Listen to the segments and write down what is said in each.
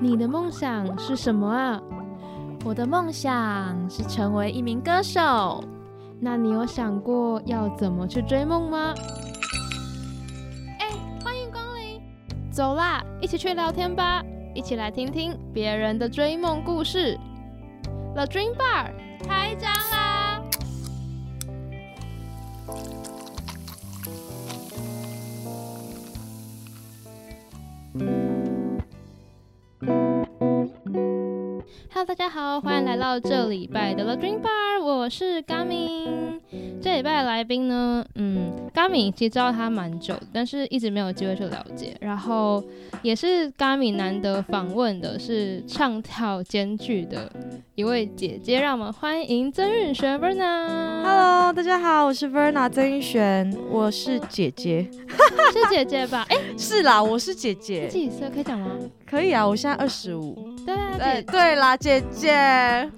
你的梦想是什么啊？我的梦想是成为一名歌手。那你有想过要怎么去追梦吗？哎，欢迎光临！走啦，一起去聊天吧，一起来听听别人的追梦故事。The Dream Bar 开张到这礼拜的 The Dream Bar，我是 Gami。这礼拜的来宾呢，嗯，Gami 其实知道他蛮久，但是一直没有机会去了解。然后也是 Gami 难得访问的是唱跳兼具的一位姐姐，让我们欢迎曾韵璇 Verna。Hello，大家好，我是 Verna 曾韵璇，我是姐姐，是姐姐吧？哎、是啦，我是姐姐，几岁可以讲吗？可以啊，我现在二十五。对啊，对，对啦，姐姐，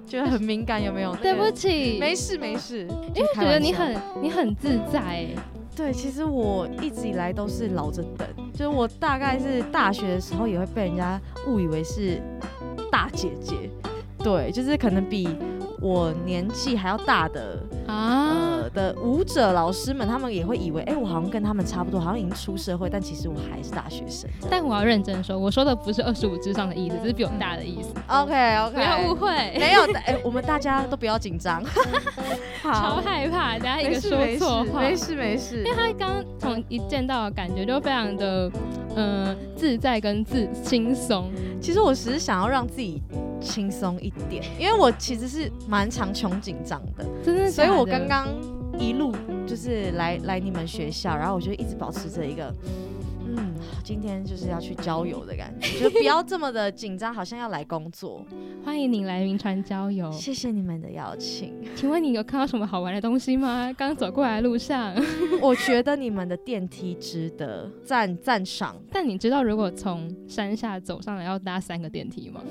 觉得很敏感，有没有？对不起，没事没事，因为觉得你很你很自在哎。对，其实我一直以来都是老着等，就是我大概是大学的时候也会被人家误以为是大姐姐，对，就是可能比我年纪还要大的啊呃，的舞者老师们，他们也会以为，哎、我好像跟他们差不多，好像已经出社会，但其实我还是大学生。但我要认真说，我说的不是二十五之上的意思，只是比我大的意思，OK OK，不要误会。没有的，哎、我们大家都不要紧张。超，害怕，等下一个说错话。没事没事因为他刚从一见到的感觉就非常的，呃，自在跟自轻松。其实我只是想要让自己轻松一点，因为我其实是蛮常穷紧张的，真的所以我刚刚一路就是来来你们学校，然后我就一直保持着一个。嗯，今天就是要去郊游的感觉，就不要这么的紧张，好像要来工作。欢迎你来云川郊游。谢谢你们的邀请，请问你有看到什么好玩的东西吗？刚走过来的路上，我觉得你们的电梯值得赞赞赏。但你知道如果从山下走上来要搭三个电梯吗？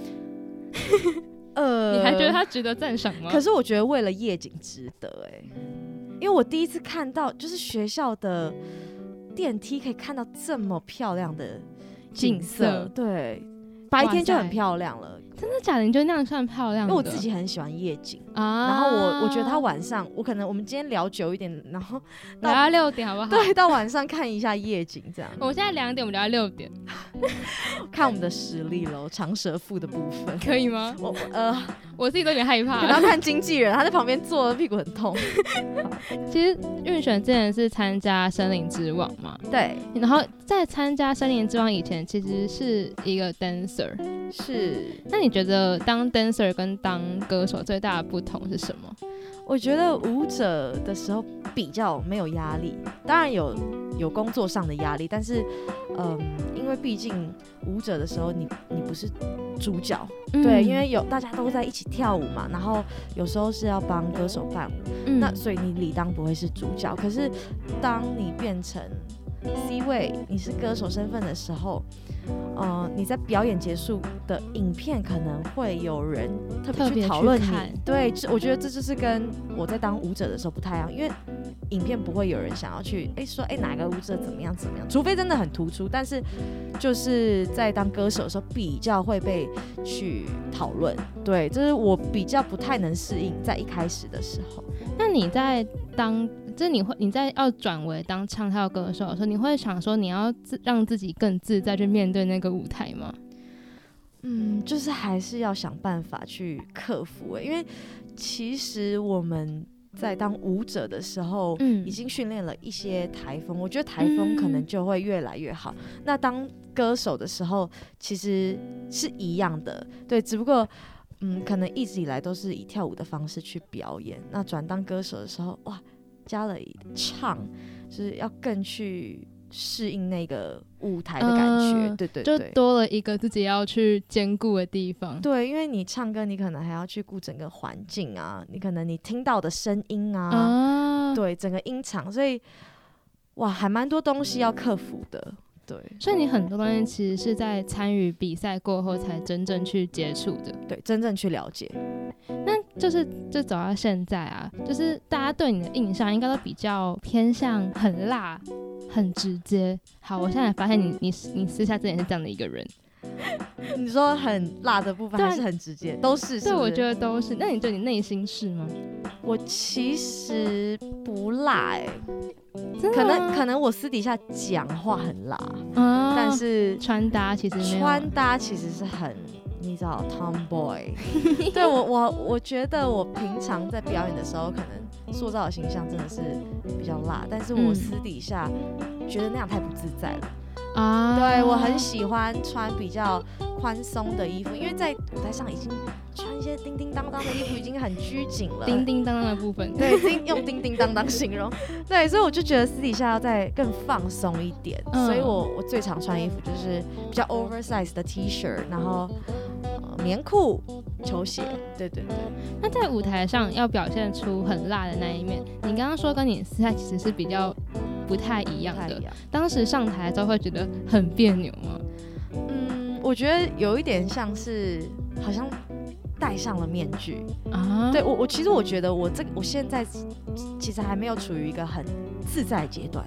呃你还觉得它值得赞赏吗？可是我觉得为了夜景值得哎、因为我第一次看到就是学校的电梯可以看到这么漂亮的景景色，对，白天就很漂亮了。真的假的？你觉得那样算漂亮的？因为我自己很喜欢夜景，啊，然后我我觉得他晚上，我可能我们今天聊久一点，然后聊到六点好不好？对到晚上看一下夜景，这样我们现在两点，我们聊到六点，看我们的实力喽，长舌妇的部分。可以吗？我我呃，我自己都有点害怕。然后。看经纪人，他在旁边坐的屁股很痛。其实运选之前是参加森林之王嘛，对，然后在参加森林之王以前，其实是一个 dancer。是。那你觉得当 dancer 跟当歌手最大的不同是什么？我觉得舞者的时候比较没有压力，当然有有工作上的压力，但是，嗯，因为毕竟舞者的时候你你不是主角，对，嗯因为有大家都在一起跳舞嘛，然后有时候是要帮歌手伴舞，嗯那所以你理当不会是主角。可是当你变成 C 位，你是歌手身份的时候，呃，你在表演结束的影片可能会有人特别去去讨论你。对，这我觉得这就是跟我在当舞者的时候不太一样，因为影片不会有人想要去哎说哎哪个舞者怎么样怎么样，除非真的很突出。但是就是在当歌手的时候比较会被去讨论。对，这是我比较不太能适应，在一开始的时候。那你在当，就是你会你在要转为当唱跳歌手的时候，你会想说你要自让自己更自在去面对那个舞台吗？嗯，就是还是要想办法去克服、欸，因为其实我们在当舞者的时候，嗯已经训练了一些台风，我觉得台风可能嗯就会越来越好。那当歌手的时候，其实是一样的，对，只不过。嗯，可能一直以来都是以跳舞的方式去表演，那转当歌手的时候，哇，加了一唱，就是要更去适应那个舞台的感觉，对对就。多了一个自己要去兼顾的地方。对，因为你唱歌，你可能还要去顾整个环境啊，你可能你听到的声音啊，啊，对，整个音场，所以哇，还蛮多东西要克服的。对，所以你很多东西其实是在参与比赛过后才真正去接触的。对，真正去了解。那就是就走到现在啊，就是大家对你的印象应该都比较偏向很辣、很直接。好，我现在发现你你你私下之前是这样的一个人，你说很辣的部分对啊还是很直接，都是是对，我觉得都是。那你对你内心是吗？我其实不辣哎、可能可能我私底下讲话很辣，啊，但是穿搭其实穿搭其实是很，你知道 tomboy。对我我我觉得我平常在表演的时候，可能塑造的形象真的是比较辣，但是我嗯私底下觉得那样太不自在了。啊，对我很喜欢穿比较宽松的衣服，因为在舞台上已经穿一些叮叮当当的衣服已经很拘谨了。叮叮当当的部分。对，叮用叮叮当当 形容。对，所以我就觉得私底下要再更放松一点，嗯所以我我最常穿衣服就是比较 oversize 的 T 恤，然后、呃、棉裤、球鞋。对对对，那在舞台上要表现出很辣的那一面，你刚刚说跟你私下其实是比较不太一样的。当时上台之后会觉得很别扭吗？嗯，我觉得有一点像是好像戴上了面具。啊，对我我其实我觉得我这我现在其实还没有处于一个很自在阶段。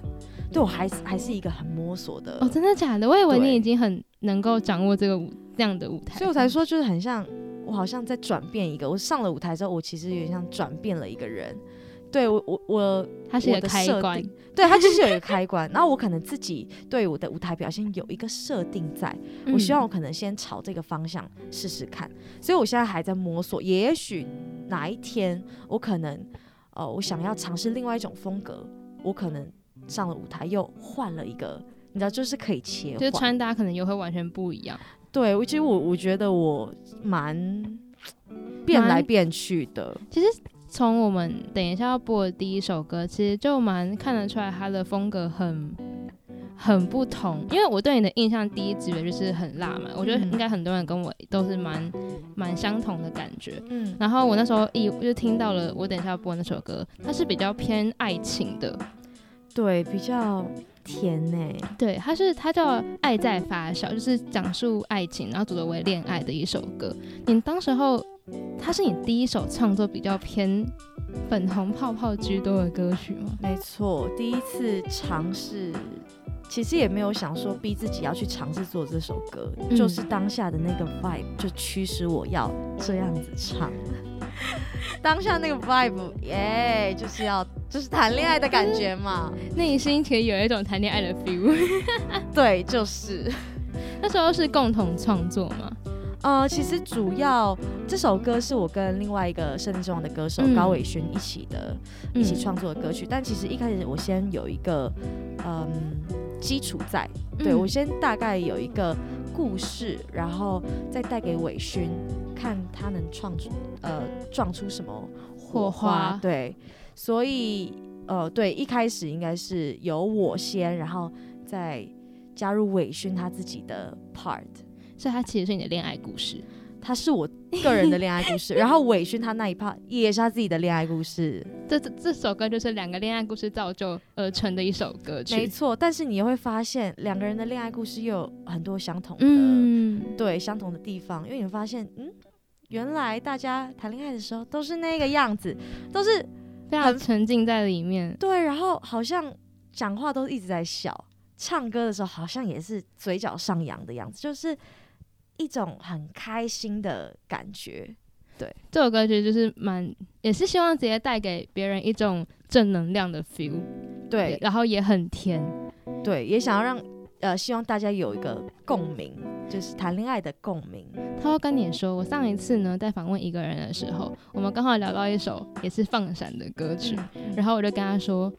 对我还是还是一个很摸索的哦，真的假的？我以为你已经很能够掌握这个舞这样的舞台，所以我才说，就是很像我好像在转变一个。我上了舞台之后，我其实有点像转变了一个人。对我，我我它是一个开关，对它就是有一个开关。然后我可能自己对我的舞台表现有一个设定在，我希望我可能先朝这个方向试试看。所以我现在还在摸索，也许哪一天我可能，呃，我想要尝试另外一种风格，我可能上了舞台又换了一个，你知道，就是可以切换。就是穿搭可能又会完全不一样。对，我其实我我觉得我蛮变来变去的。从我们等一下要播的第一首歌，其实就蛮看得出来他的风格很很不同。因为我对你的印象第一直觉就是很辣嘛，我觉得嗯应该很多人跟我都是蛮蛮相同的感觉。嗯，然后我那时候一就听到了我等一下要播那首歌，它是比较偏爱情的，对，比较甜呢、对，它是它叫《爱在发酵》，就是讲述爱情，然后组合为恋爱的一首歌。你当时候，它是你第一首创作比较偏粉红泡泡居多的歌曲吗？没错，第一次尝试，其实也没有想说逼自己要去尝试做这首歌，嗯就是当下的那个 vibe 就驱使我要这样子唱。当下那个 vibe，耶、就是要就是谈恋爱的感觉嘛。内心其实有一种谈恋爱的 feel。对，就是。那时候是共同创作嘛？呃，其实主要这首歌是我跟另外一个胜利之王的歌手嗯高伟勋一起的，嗯一起创作的歌曲。但其实一开始我先有一个嗯基础在，对、嗯我先大概有一个故事，然后再带给伟勋，看他能创出呃撞出什么火火花对，所以呃对，一开始应该是由我先，然后再加入伟勋他自己的 part。所以它其实是你的恋爱故事。它是我个人的恋爱故事，然后伟勋他那一 part 也是他自己的恋爱故事，这这这首歌就是两个恋爱故事造就而成的一首歌曲。没错。但是你也会发现，两个人的恋爱故事又有很多相同的，嗯，对相同的地方，因为你会发现，嗯，原来大家谈恋爱的时候都是那个样子，都是非常沉浸在里面。对，然后好像讲话都一直在笑，唱歌的时候好像也是嘴角上扬的样子，就是一种很开心的感觉。对这首歌曲就是蛮，也是希望直接带给别人一种正能量的 feel，对然后也很甜。对，也想要让呃，希望大家有一个共鸣，就是谈恋爱的共鸣。他会跟你说，我上一次呢在访问一个人的时候，我们刚好聊到一首也是放闪的歌曲，然后我就跟他说，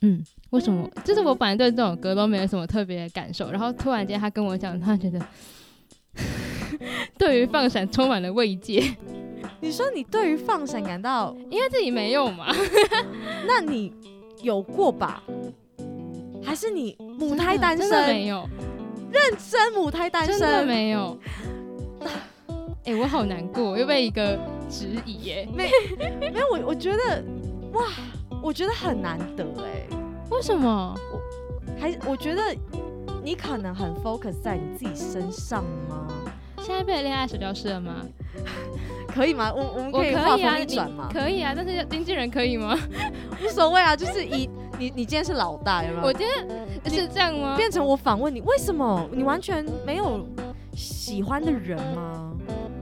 嗯，为什么？就是我本来对这种歌都没有什么特别的感受，然后突然间他跟我讲，他觉得 对于放闪充满了慰藉，你说你对于放闪感到，因为自己没有嘛。那你有过吧？还是你母胎单真的身？没有，认真母胎单身真的身？没有。哎、我好难过，又被一个质疑耶。没没有，我我觉得哇，我觉得很难得哎、为什么？我还我觉得你可能很 focus 在你自己身上吗？现在变恋爱手教师了吗？可以吗？我我们可以画风一转吗？可以啊，但是经纪人可以吗？无所谓啊，就是以你你今天是老大，有没有？我今天是这样吗？变成我反问你，为什么你完全没有喜欢的人吗？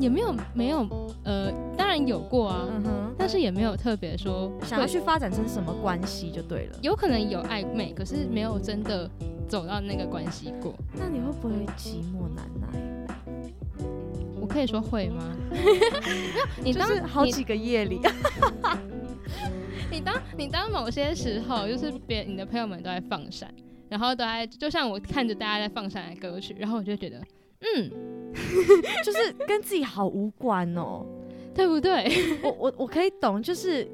也没有没有，呃，当然有过啊，嗯哼，但是也没有特别说想要去发展成什么关系就对了。有可能有暧昧，可是没有真的走到那个关系过。那你会不会寂寞难耐？我可以说会吗？没有，你当就是好几个夜里，你 当你当某些时候，就是别你的朋友们都在放闪，然后都在，就像我看着大家在放闪的歌曲，然后我就觉得，嗯，就是跟自己好无关哦。对不对？我我我可以懂，就是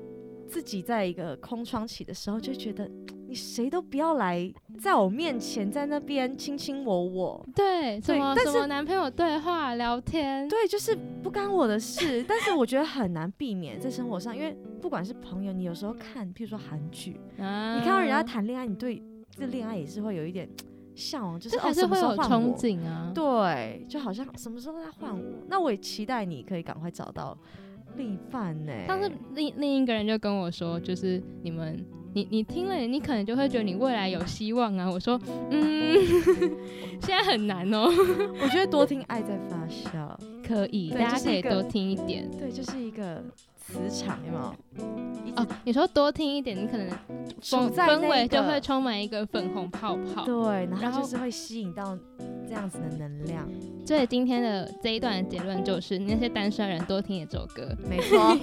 自己在一个空窗期的时候，就觉得 你谁都不要来在我面前在那边卿卿我我。对，什么对但是什么男朋友对话聊天，对，就是不干我的事，但是我觉得很难避免在生活上，因为不管是朋友，你有时候看，譬如说韩剧，啊你看到人家谈恋爱，你对这恋爱也是会有一点 向往，就是这还是会有憧？憬啊。对，就好像什么时候再换我？那我也期待你可以赶快找到另一半呢。但是另另一个人就跟我说，就是你们。你你听了，你可能就会觉得你未来有希望啊。我说，嗯，现在很难哦。我觉得多听《爱在发酵》，可以，大家可以多听一点。对，就是一个磁场，有没有？哦，你说多听一点，你可能处氛氛在那个围就会充满一个粉红泡泡。对，然然后后就是会吸引到这样子的能量。所以今天的这一段的结论就是，那些单身人 多听这首歌，没错，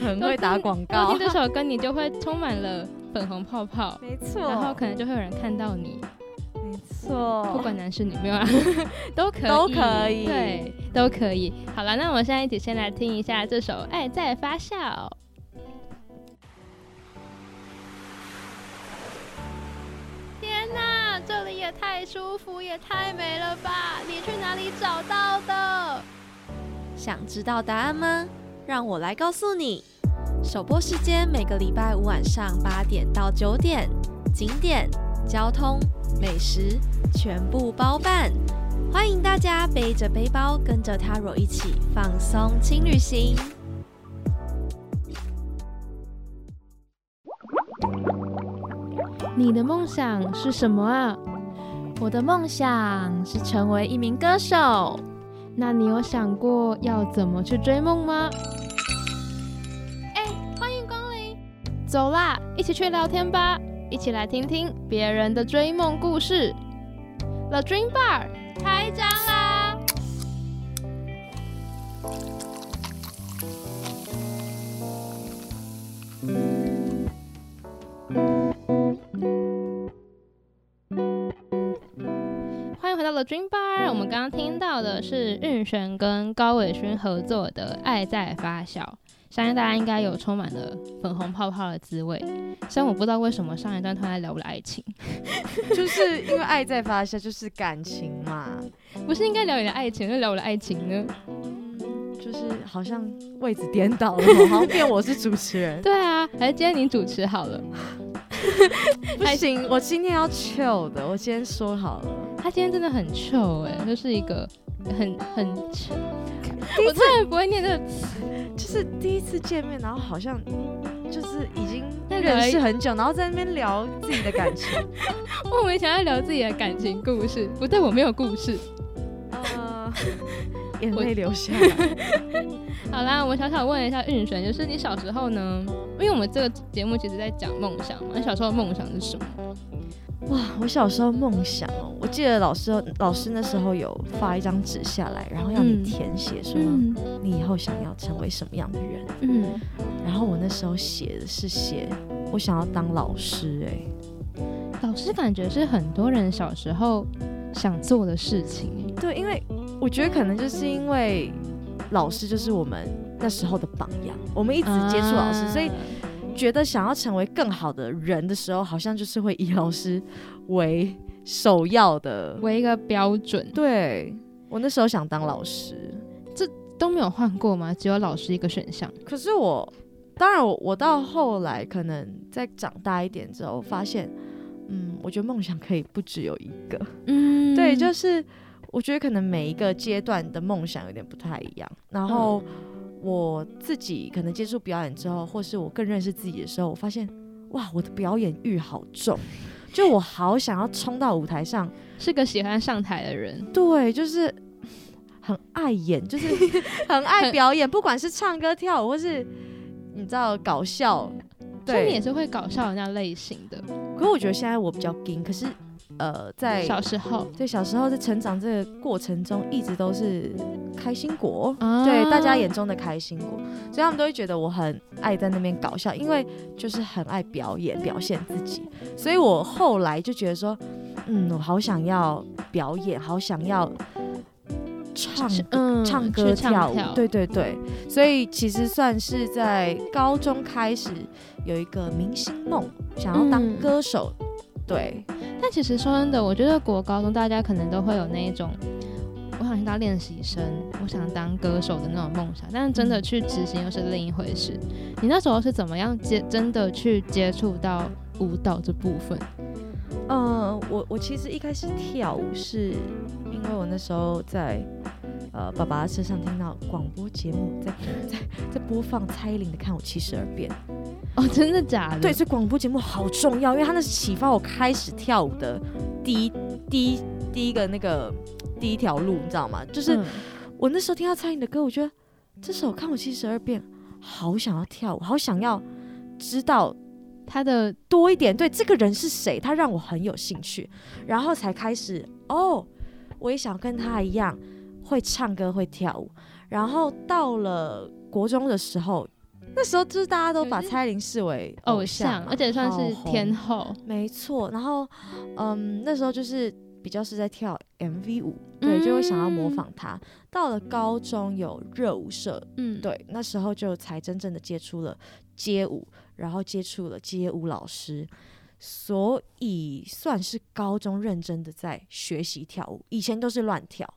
很会打广多告听。这首歌，你就会充满了粉红泡泡，没错，然后可能就会有人看到你，没错，不管男是女，没有啊，都可以，都可以对，都可以。好了，那我们现在一起先来听一下这首《爱在发酵》。这里也太舒服，也太美了吧！你去哪里找到的？想知道答案吗？让我来告诉你。首播时间每个礼拜五晚上八点到九点，景点、交通、美食全部包办。欢迎大家背着背包，跟着 Taro 一起放松轻旅行。你的梦想是什么啊？我的梦想是成为一名歌手。那你有想过要怎么去追梦吗？哎、欢迎光临！走啦，一起去聊天吧，一起来听听别人的追梦故事。The Dream Bar 开张啦！回到了 Dream Bar。我们刚刚听到的是运璇跟高伟勋合作的《爱在发酵》，相信大家应该有充满了粉红泡泡的滋味。虽然我不知道为什么上一段突然聊了爱情，就是因为爱在发酵，就是感情嘛，不是应该聊你的爱情，就聊我的爱情呢？就是好像位置颠倒了，好像变我是主持人。对啊，还是今天你主持好了。不行，我今天要 chill 的，我先说好了。他今天真的很臭哎、就是一个很很，我真的不会念这个词。就是第一次见面，然后好像就是已经认识很久，然后在那边聊自己的感情。我们想要聊自己的感情故事，不对，我没有故事。呃，眼泪流下来。好啦，我小小问一下运璇，就是你小时候呢？因为我们这个节目其实在讲梦想嘛，你小时候的梦想是什么？哇，我小时候梦想哦，我记得老师老师那时候有发一张纸下来，然后要你嗯。填写说嗯。你以后想要成为什么样的人。嗯，然后我那时候写的是写我想要当老师、哎，老师感觉是很多人小时候想做的事情。对，因为我觉得可能就是因为老师就是我们那时候的榜样，我们一直接触老师，所以啊觉得想要成为更好的人的时候，好像就是会以老师为首要的。为一个标准对我那时候想当老师，这都没有换过吗？只有老师一个选项。可是我，当然我我到后来可能再长大一点之后，发现，嗯，我觉得梦想可以不只有一个。嗯对，就是我觉得可能每一个阶段的梦想有点不太一样。然后我自己可能接触表演之后，或是我更认识自己的时候，我发现哇，我的表演欲好重，就我好想要冲到舞台上，是个喜欢上台的人，对，就是很爱演，就是 很爱表演，不管是唱歌、跳舞，或是你知道搞笑，所以你也是会搞笑的那类型的。可是我觉得现在我比较硬，可是呃，在小时候，对小时候在成长这个过程中，一直都是开心果，啊。对大家眼中的开心果，所以他们都会觉得我很爱在那边搞笑，因为就是很爱表演表现自己，所以我后来就觉得说，嗯，我好想要表演，好想要唱嗯唱去歌跳舞，对对对，所以其实算是在高中开始有一个明星梦，想要当嗯。歌手，对，但其实说真的，我觉得国高中大家可能都会有那一种，我想去当练习生，我想当歌手的那种梦想，但是真的去执行又是另一回事。你那时候是怎么样接真的去接触到舞蹈这部分？嗯，我我其实一开始跳舞是因为我那时候在呃爸爸的车上听到广播节目在在在播放蔡依林的《看我七十二变》，哦，真的假的？对，，所以广播节目好重要，因为它那是启发我开始跳舞的第一第一第一个那个第一条路，你知道吗？就是嗯我那时候听到蔡依林的歌，我觉得这首《看我七十二变》好想要跳舞，好想要知道他的多一点，对这个人是谁，他让我很有兴趣，然后才开始哦，我也想跟他一样会唱歌会跳舞。然后到了国中的时候，那时候就是大家都把蔡依林视为偶像像，，而且算是天后。没错。然后嗯，那时候就是比较是在跳 MV 舞，对，就会想要模嗯仿她。到了高中有热舞社，嗯，对，那时候就才真正的接触了街舞，然后接触了街舞老师，所以算是高中认真的在学习跳舞，以前都是乱跳。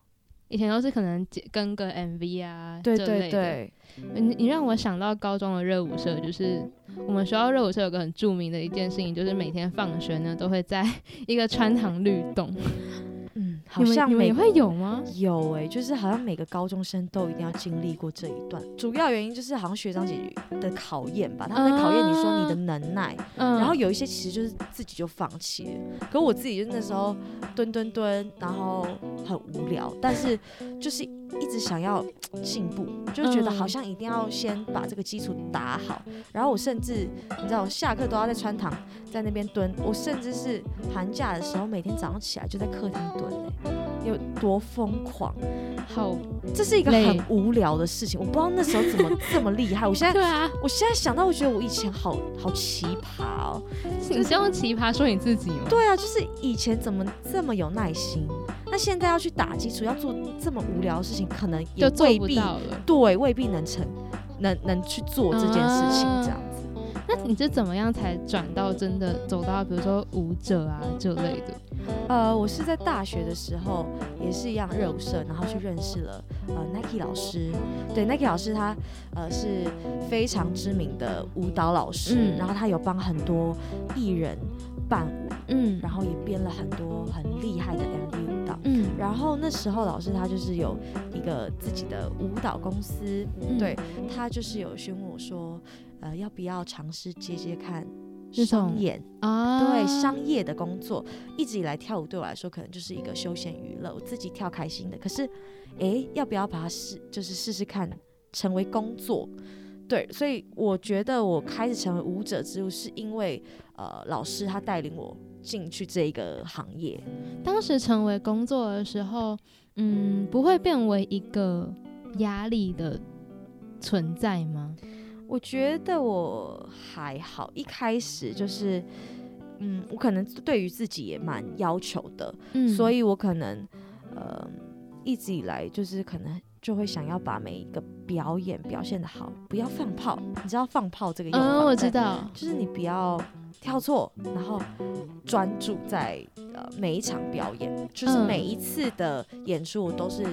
以前都是可能跟个 MV 啊，对。对对，你你让我想到高中的热舞社，就是我们学校热舞社有个很著名的一件事情，就是每天放学呢都会在 一个穿堂律动。嗯，好像每你们也会有吗？有哎、就是好像每个高中生都一定要经历过这一段。主要原因就是好像学长姐的考验吧，他们在考验你说你的能耐，嗯，然后有一些其实就是自己就放弃了，可我自己就那时候蹲蹲蹲，然后很无聊，但是就是一直想要进步，就觉得好像一定要先把这个基础打好。然后我甚至你知道，我下课都要在穿堂在那边蹲，我甚至是寒假的时候每天早上起来就在客厅蹲、欸，有多疯狂？好，这是一个很无聊的事情，我不知道那时候怎么这么厉害。我现在 对啊，我现在想到，我觉得我以前好好奇葩哦。你是用奇葩说你自己吗？对啊，就是以前怎么这么有耐心，那现在要去打基础，要做这么无聊的事情，可能也未必。对，未必能成，能能去做这件事情啊这样子。那你是怎么样才转到真的走到比如说舞者啊这类的？呃，我是在大学的时候也是一样热舞社，然后去认识了呃 Nike 老师。对，Nike 老师他呃是非常知名的舞蹈老师，嗯然后他有帮很多艺人伴舞，嗯然后也编了很多很厉害的 MV 舞蹈。嗯，然后那时候老师他就是有一个自己的舞蹈公司，嗯对他就是有询问我说，呃，要不要尝试接接看商演？啊，对商业的工作，一直以来跳舞对我来说可能就是一个休闲娱乐，我自己跳开心的。可是，诶，要不要把它试，就是试试看成为工作？对，所以我觉得我开始成为舞者之路，是因为呃老师他带领我进去这一个行业。当时成为工作的时候，嗯，不会变为一个压力的存在吗？我觉得我还好，一开始就是，嗯，我可能对于自己也蛮要求的，嗯所以我可能，呃，一直以来就是可能就会想要把每一个表演表现的好，不要放炮。你知道放炮这个用法？嗯，我知，道，就是你不要跳错，然后专注在呃每一场表演，就是嗯每一次的演出，都是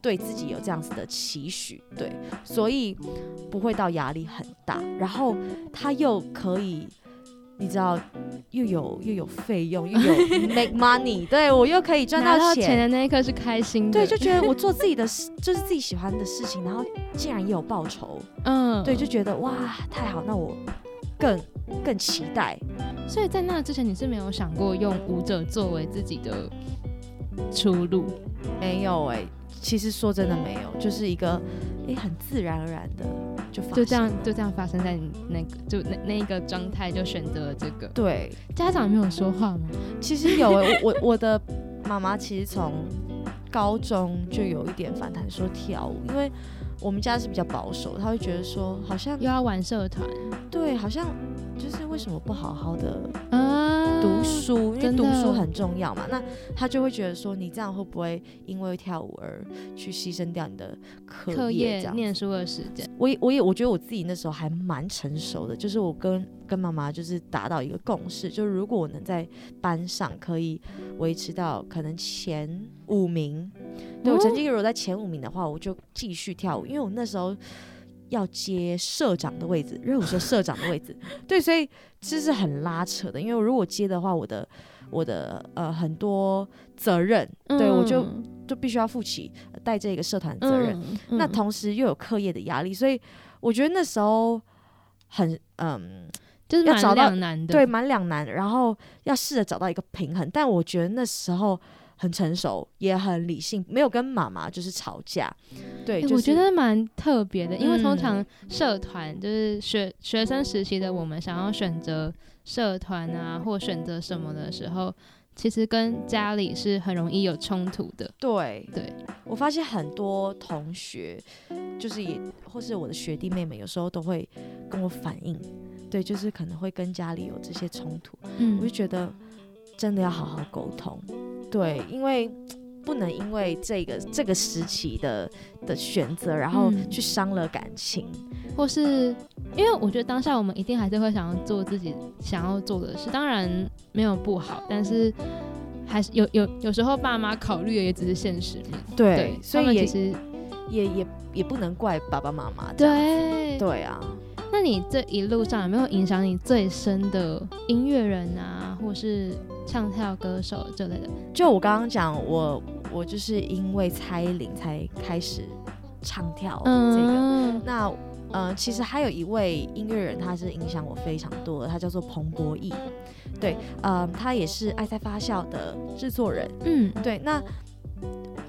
对自己有这样子的期许，对，所以不会到压力很大，然后他又可以。你知道，又有又有费用，又有 make money，对我又可以赚拿到钱，钱的那一刻是开心的，对，就觉得我做自己的事，就是自己喜欢的事情，然后竟然也有报酬，嗯，对，就觉得哇，太好，那我更更期待。所以在那之前，你是没有想过用舞者作为自己的出路？没有哎、其实说真的没有，就是一个诶、很自然而然的就发就这样，就这样发生在你那个就那那一个状态，就选择了这个。对，家长没有说话吗？其实有我我的妈妈其实从高中就有一点反弹说跳舞，因为我们家是比较保守，她会觉得说好像又要玩社团对，好像就是为什么不好好的啊读书，因为读书很重要嘛。那他就会觉得说，你这样会不会因为跳舞而去牺牲掉你的课课业？这样念书的时间。我也我也我觉得我自己那时候还蛮成熟的，就是我跟跟妈妈就是达到一个共识，就是如果我能在班上可以维持到可能前五名，对我哦成绩如果在前五名的话，我就继续跳舞，因为我那时候要接社长的位置，热舞社社长的位置，对，所以这是很拉扯的，因为如果接的话，我的我的呃很多责任，对我就嗯就必须要负起呃带这个社团的责任。嗯那同时又有课业的压力，所以我觉得那时候很嗯，就是蛮要找到两难的。对，蛮两难。然后要试着找到一个平衡，但我觉得那时候很成熟，也很理性，没有跟妈妈就是吵架。对，就是、欸我觉得蛮特别的，因为通嗯常社团就是学学生时期的我们想要选择社团啊，或选择什么的时候，其实跟家里是很容易有冲突的。对对，我发现很多同学就是也或是我的学弟妹妹，有时候都会跟我反映，对，就是可能会跟家里有这些冲突。嗯我就觉得真的要好好沟通，对，因为不能因为这个这个时期的的选择，然后嗯去伤了感情。或是因为我觉得当下我们一定还是会想要做自己想要做的事，当然没有不好，但是还是有有有时候爸妈考虑的也只是现实面，对，所以也其实也也也不能怪爸爸妈妈。对对啊，那你这一路上有没有影响你最深的音乐人啊，或是唱跳歌手之类的？就我刚刚讲，我我就是因为蔡依林才开始唱跳这个。嗯，那呃，其实还有一位音乐人，他是影响我非常多的，他叫做彭博义。对，呃，他也是爱在发酵的制作人。嗯对，那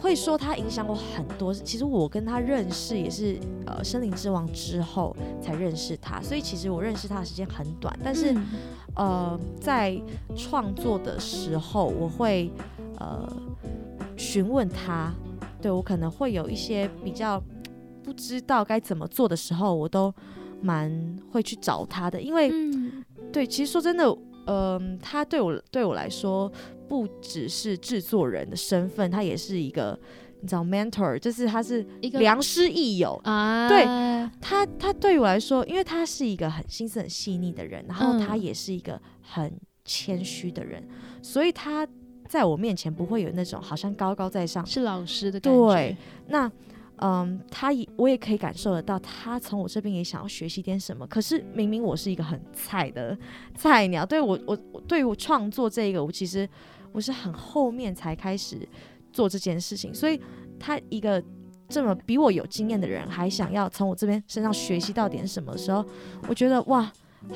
会说他影响我很多。其实我跟他认识也是呃《森林之王》之后才认识他，所以其实我认识他的时间很短。但是、嗯呃，在创作的时候，我会呃询问他，对我可能会有一些比较不知道该怎么做的时候，我都蛮会去找他的，因为、嗯对，其实说真的，嗯、他对我对我来说，不只是制作人的身份，他也是一个你知道 mentor，就是他是一个良师益友。啊，对他他对我来说，因为他是一个很心思很细腻的人，然后他嗯也是一个很谦虚的人，所以他在我面前不会有那种好像高高在上。是老师的感觉，对，那嗯，他也我也可以感受得到，他从我这边也想要学习点什么。可是明明我是一个很菜的菜鸟，对我我我对于我创作这个，我其实我是很后面才开始做这件事情，所以他一个这么比我有经验的人，还想要从我这边身上学习到点什么时候，我觉得哇，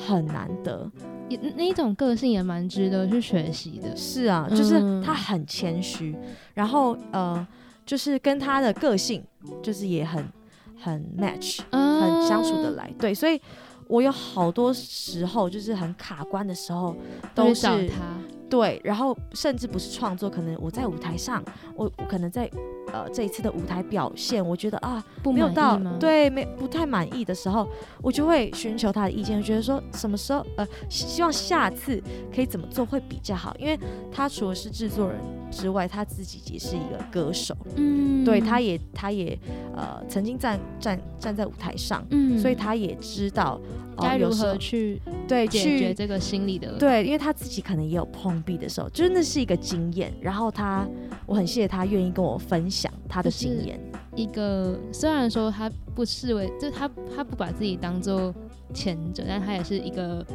很难得。也那一种个性也蛮值得去学习的。是啊，就是嗯他很谦虚，然后呃，就是跟他的个性就是也很很 match，嗯很相处得来。对，所以我有好多时候就是很卡关的时候，都是他，对，然后甚至不是创作，可能我在舞台上，我我可能在呃这一次的舞台表现，我觉得啊不没有到对没不太满意的时候，我就会寻求他的意见，觉得说什么时候呃希希望下次可以怎么做会比较好，因为他除了是制作人之外，他自己也是一个歌手，嗯对，他也他也呃曾经站站站在舞台上，嗯所以他也知道哦该如何去对解决这个心理的对，因为他自己可能也有碰壁的时候，就是那是一个经验。然后他，我很谢谢他愿意跟我分享他的就是经验。一个，虽然说他不视为，就是他他不把自己当做前者，但他也是一个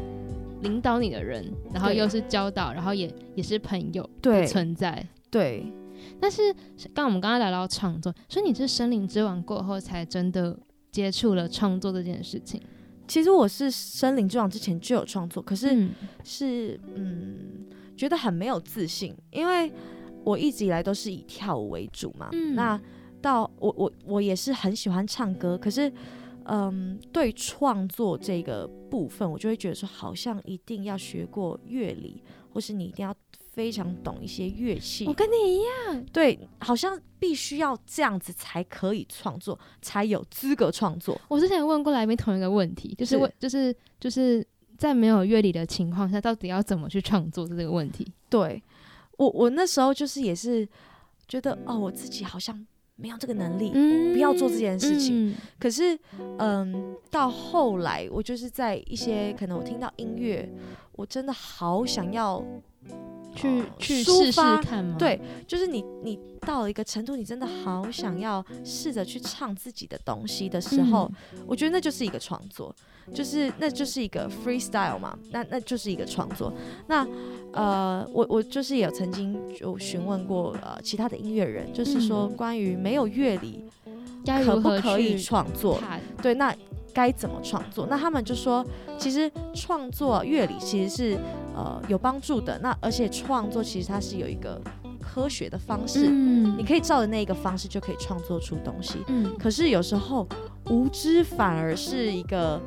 领导你的人，然后又是教导，然后也也是朋友的对存在。对，但是刚我们刚刚聊到创作，所以你是森林之王过后才真的接触了创作这件事情。其实我是《森林之王》之前就有创作，可是嗯是嗯，觉得很没有自信，因为我一直以来都是以跳舞为主嘛。嗯那到我我我也是很喜欢唱歌，可是嗯，对创作这个部分，我就会觉得说，好像一定要学过乐理，或是你一定要非常懂一些乐器我。跟你一样，对，好像必须要这样子才可以创作，才有资格创作。我之前问过来宾同一个问题，就是是问就是就是在没有乐理的情况下，到底要怎么去创作这个问题？对我，我那时候就是也是觉得，哦，我自己好像没有这个能力，嗯不要做这件事情。嗯可是，嗯，到后来，我就是在一些可能我听到音乐，我真的好想要，去呃去试试抒发看吗？对，就是你你到了一个程度，你真的好想要试着去唱自己的东西的时候，我觉得那就是一个创作，就是那就是一个 freestyle 嘛，那那就是一个创作。那呃，我我就是也有曾经就询问过呃其他的音乐人，就是说嗯关于没有乐理可不可以创作，对，那该怎么创作？那他们就说，其实创作乐理其实是呃有帮助的。那而且创作其实它是有一个科学的方式，嗯你可以照着那个方式就可以创作出东西。嗯可是有时候无知反而是一个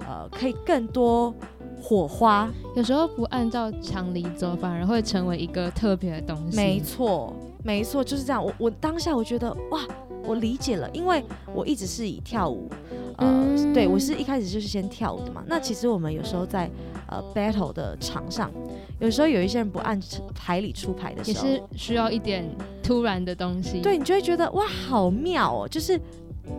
呃可以更多火花。有时候不按照常理走，反而会成为一个特别的东西。没错，没错，就是这样。我我当下我觉得哇，我理解了，因为我一直是以跳舞，呃，嗯对我是一开始就是先跳舞的嘛。那其实我们有时候在呃 battle 的场上，有时候有一些人不按牌理出牌的时候，也是需要一点突然的东西。对你就会觉得哇，好妙哦，就是。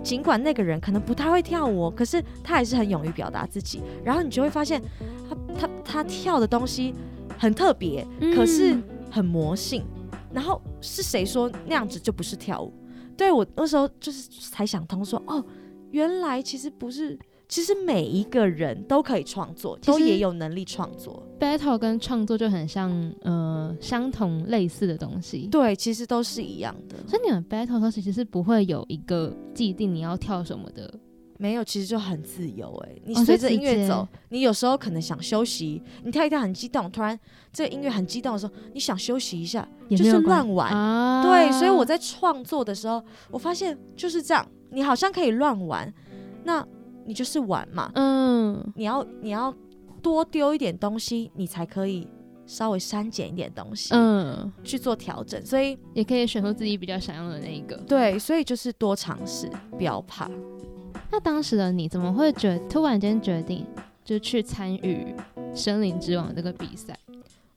尽管那个人可能不太会跳舞哦，可是他还是很勇于表达自己。然后你就会发现他，他他跳的东西很特别，嗯，可是很魔性。然后是谁说那样子就不是跳舞？对我那时候就是才想通说，哦，原来其实不是，其实每一个人都可以创作，都也有能力创作。battle 跟创作就很像，呃，相同类似的东西。对，其实都是一样的。所以你们 battle 的时候其实是不会有一个既定你要跳什么的。没有，其实就很自由哎、你哦随着音乐走，你有时候可能想休息，你跳一跳很激动，突然这个音乐很激动的时候，你想休息一下，就是乱玩。啊对，所以我在创作的时候，我发现就是这样，你好像可以乱玩，那你就是玩嘛，嗯，你要你要多丢一点东西，你才可以稍微删减一点东西，嗯，去做调整。所以也可以选出自己比较想要的那一个。对，所以就是多尝试，不要怕。那当时的你怎么会决突然间决定就去参与《森林之王》这个比赛？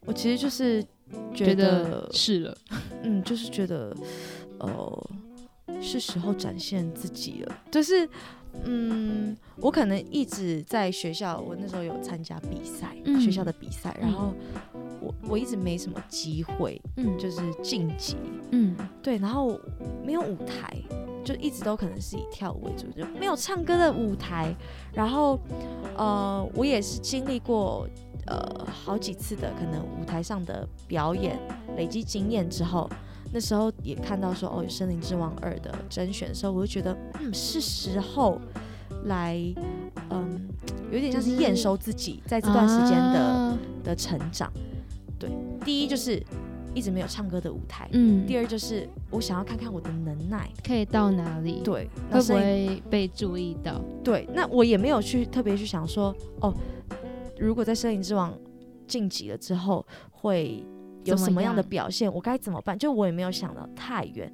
我其实就是觉觉得得是了，嗯，就是觉得，呃，是时候展现自己了。就是，嗯，我可能一直在学校，我那时候有参加比赛，嗯。学校的比赛，然后我我一直没什么机会，嗯，就是晋级，嗯。对，然后没有舞台，就一直都可能是以跳舞为主，就没有唱歌的舞台。然后，呃，我也是经历过呃好几次的可能舞台上的表演，累积经验之后，那时候也看到说哦有《森林之王二》的甄选的时候，我就觉得嗯是时候来嗯有点像是验收自己在这段时间的、啊的成长。对，第一就是一直没有唱歌的舞台。嗯，第二就是我想要看看我的能耐，可以到哪里？对，那会不会被注意到？对？那我也没有去特别去想说，哦，如果在《森林之王》晋级了之后会有什么样的表现，我该怎么办？就我也没有想到太远，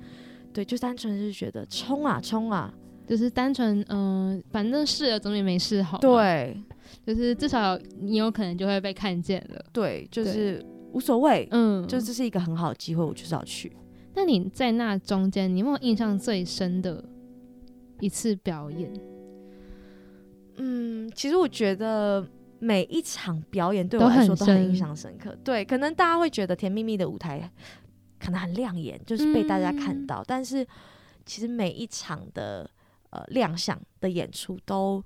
对，就单纯是觉得冲啊冲啊，就是单纯，嗯、反正试了总比没试好。，对就是至少你有可能就会被看见了。对，就是无所谓，嗯，就这是一个很好的机会，我就是要去。那你在那中间，你有没有印象最深的一次表演？嗯，其实我觉得每一场表演对我来说都很印象深刻。对，可能大家会觉得甜蜜蜜的舞台可能很亮眼，就是被大家看嗯。到，但是其实每一场的呃亮相的演出都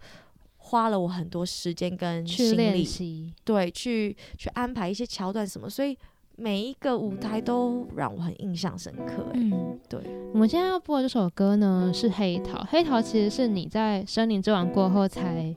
花了我很多时间跟心力，对，去去安排一些桥段什么，所以每一个舞台都让我很印象深刻。哎、嗯，对，我们现在要播的这首歌呢是《黑桃》，黑桃其实是你在《森林之王》过后才，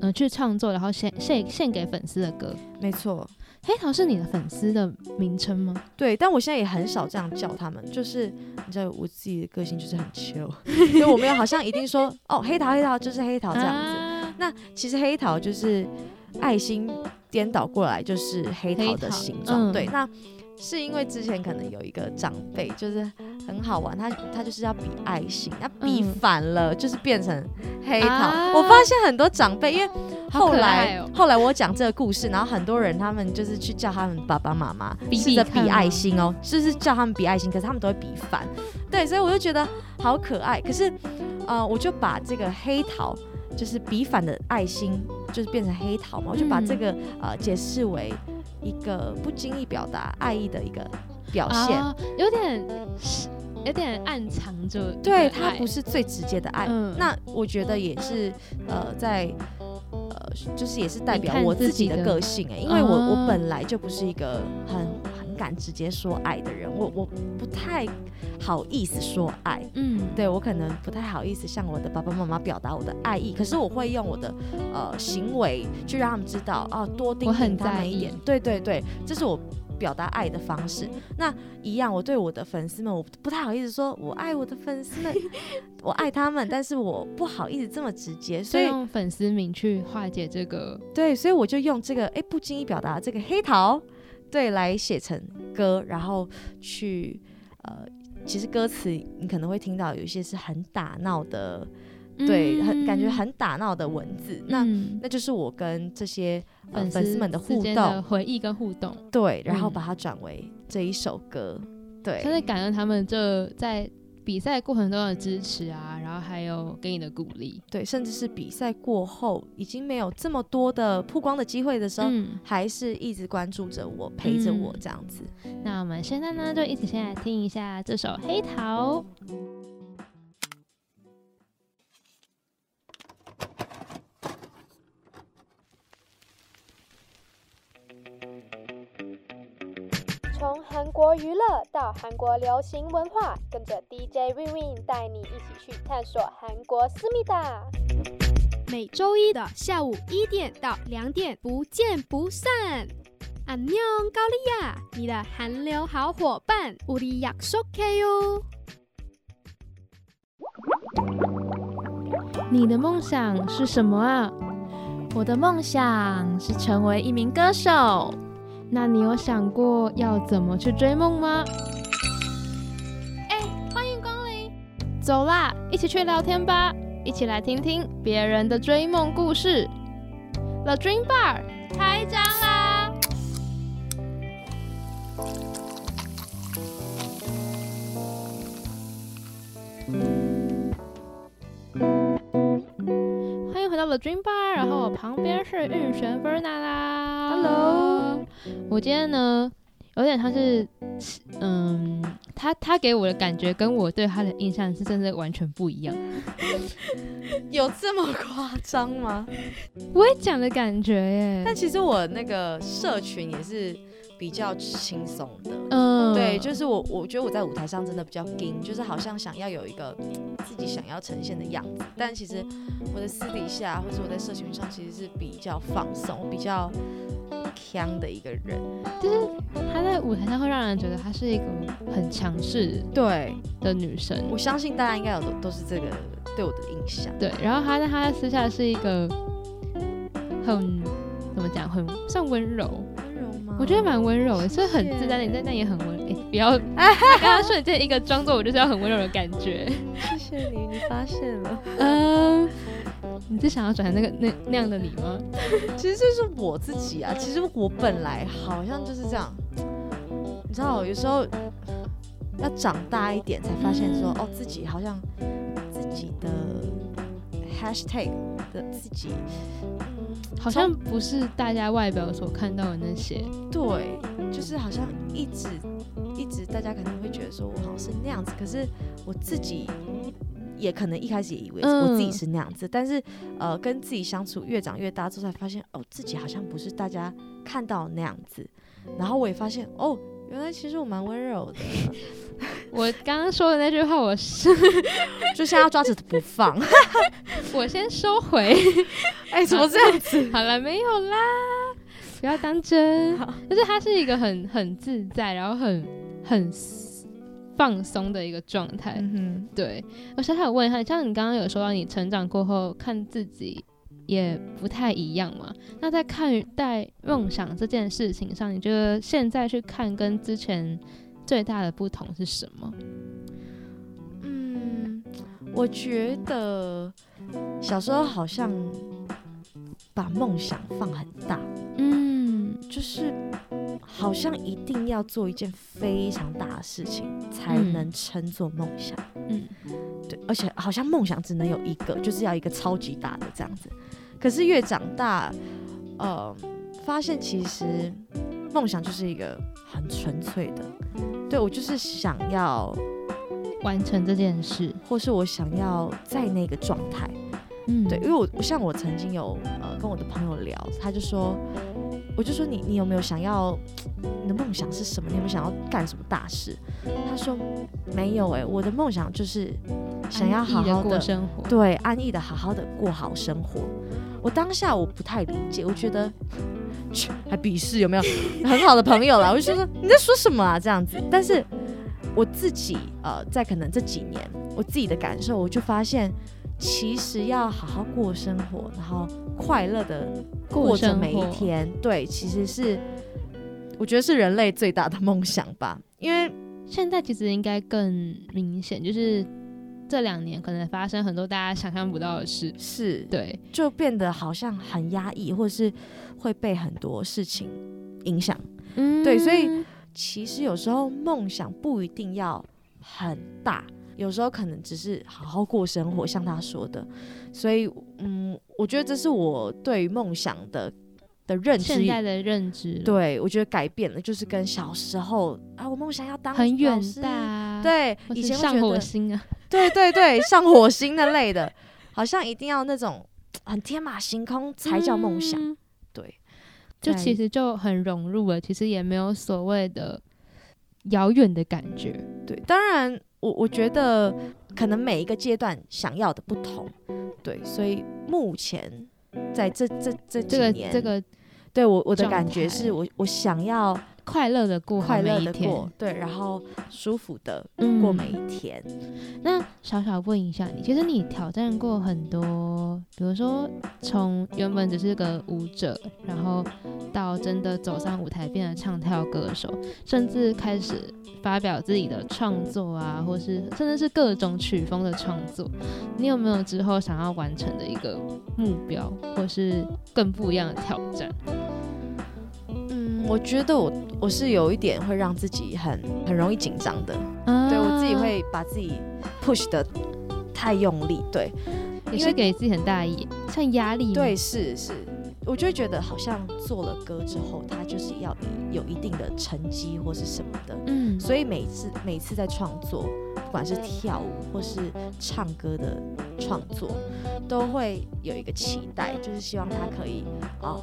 呃去创作，然后献献献给粉丝的歌。没错，黑桃是你的粉丝的名称吗？对，但我现在也很少这样叫他们，就是你知道我自己的个性就是很 chill，所以我没有好像一定说哦黑桃黑桃就是黑桃这样子。啊那其实黑桃就是爱心颠倒过来就是黑桃的形状，嗯对，那。是因为之前可能有一个长辈就是很好玩，他他就是要比爱心，那比嗯反了、就是变成黑桃。啊我发现很多长辈，因为后来、哦后来我讲这个故事，然后很多人他们就是去叫他们爸爸妈妈比试着比爱心哦，就是叫他们比爱心，可是他们都会比反，对，所以我就觉得好可爱。可是呃，我就把这个黑桃就是比反的爱心，就是变成黑桃嘛，我就把这嗯个呃解释为一个不经意表达爱意的一个表现。啊有点有点暗藏着，对，它不。是最直接的爱。嗯那我觉得也是，呃，在呃，就是也是代表我自己的个性哎、因为我、哦我本来就不是一个很很敢直接说爱的人，我我不太好意思说爱。嗯，对我可能不太好意思向我的爸爸妈妈表达我的爱意，可是我会用我的呃行为去让他们知道啊，多叮我很咛他们一点。对对对，这是我表达爱的方式。那一样，我对我的粉丝们，我不太好意思说我爱我的粉丝们，我爱他们，但是我不好意思这么直接，所以用粉丝名去化解这个，对，所以我就用这个哎不经意表达这个黑桃，对，来写成歌，然后去呃。其实歌词你可能会听到有一些是很打闹的，对，很感觉嗯。很打闹的文字。那嗯。那就是我跟这些呃粉粉丝们的互动，回忆跟互动，对，然后嗯。把它转为这一首歌，对，他在感恩他们这在比赛过程中的支持啊，然后还有给你的鼓励。对，甚至是比赛过后已经没有这么多的曝光的机会的时候，嗯，还是一直关注着我，陪着我嗯这样子。那我们现在呢，就一起先来听一下这首《黑桃》。韩国娱乐到韩国流行文化，跟着 DJ Win Win 带你一起去探索韩国思密达。每周一的下午一点到两点，不见不散。안녕高丽亚，你的韩流好伙伴，우리약속해요。你的梦想是什么啊？我的梦想是成为一名歌手。 那你有想过要怎么去追梦吗？哎，欢迎光临。走啦，一起去聊天吧，一起来听听别人的追梦故事。The Dream Bar 开张 Dream Bar，然后我旁边是运璇 Verna 啦。Hello 我今天呢，有点像是，嗯，他他给我的感觉跟我对他的印象是真的完全不一样。有这么夸张吗？我也讲的感觉耶但，其实我那个社群也是比较轻松的。嗯，对，就是我，我觉得我在舞台上真的比较硬，就是好像想要有一个自己想要呈现的样子，但其实我的私底下或者我在社群上其实是比较放松、比较强的一个人。就是他在舞台上会让人觉得她是一个很强势对，的女生，我相信大家应该有的都是这个对我的印象。对，然后她在她私下是一个很怎么讲，很算温柔，我觉得蛮温柔的，所以很自在的，在那也很温，哎、不要，他刚刚瞬间一个装作我就是要很温柔的感觉，谢谢你，你发现了。嗯，你是想要转成那个那那样的你吗？其实就是我自己啊，其实我本来好像就是这样，你知道，有时候要长大一点才发现说，哦，自己好像自己的 hashtag 的自己，好像不是大家外表所看到的那些，对，就是好像一直一直大家可能会觉得说我好像是那样子，可是我自己。也可能一开始也以为我自己嗯是那样子，但是呃，跟自己相处越长越大之后，才发现哦，自己好像不是大家看到的那样子。然后我也发现哦，原来其实我蛮温柔的，我刚刚说的那句话，我是 就像要抓着不放。我先收回。哎、怎么这样子？好了，没有啦，不要当真。就是他是一个很很自在，然后很很放松的一个状态。嗯对，而且还有问一下，像你刚刚有说到你成长过后看自己也不太一样嘛？那在看待梦想这件事情上，你觉得现在去看跟之前最大的不同是什么？嗯，我觉得小时候好像把梦想放很大，嗯，就是好像一定要做一件非常大的事情才嗯能称作梦想。嗯，对，而且好像梦想只能有一个，就是要一个超级大的这样子。可是越长大，呃，发现其实梦想就是一个很纯粹的，对我就是想要，完成这件事。或是我想要在那个状态。嗯，对，因为我像我曾经有呃跟我的朋友聊，他就说，我就说你你有没有想要你的梦想是什么？你有没有想要干什么大事？他说没有哎、我的梦想就是想要好好过生活。对，安逸的好好的过好生活。我当下我不太理解，我觉得切还鄙视有没有？很好的朋友啦，我就觉得你在说什么啊？这样子。但是我自己呃，在可能这几年我自己的感受，我就发现其实要好好过生活，然后快乐的过着每一天，对，其实是我觉得是人类最大的梦想吧，因为现在其实应该更明显，就是这两年可能发生很多大家想象不到的事。是对，就变得好像很压抑，或是会被很多事情影响。嗯对所以其实有时候梦想不一定要很大，有时候可能只是好好过生活，像他说的。所以，嗯，我觉得这是我对于梦想的的认知现。在的认知，，对，我觉得改变了，就是跟小时候啊，我梦想要当很远大，啊，，对，以前上火星啊，对对对，上火星那类的，好像一定要那种很天马行空才叫梦想。嗯对，就其实就很融入了，其实也没有所谓的遥远的感觉。对，当然我我觉得可能每一个阶段想要的不同，对，所以目前在这这这几这个，这个对我我的感觉是我我想要快乐的过好快乐每一天。的过，对，然后舒服的嗯过每一天。那小小问一下你，其实你挑战过很多，比如说从原本只是个舞者，然后到真的走上舞台变成唱跳歌手，甚至开始发表自己的创作啊，或是甚至是各种曲风的创作。你有没有之后想要完成的一个目标，或是更不一样的挑战？嗯，我觉得我我是有一点会让自己很很容易紧张的，啊。对我自己会把自己 push 的太用力，对。也是给自己很大压像压力。吗，对，是是，我就会觉得好像做了歌之后，它就是要有一定的成绩或是什么的，嗯，所以每次每次在创作，不管是跳舞或是唱歌的创作，都会有一个期待，就是希望它可以哦，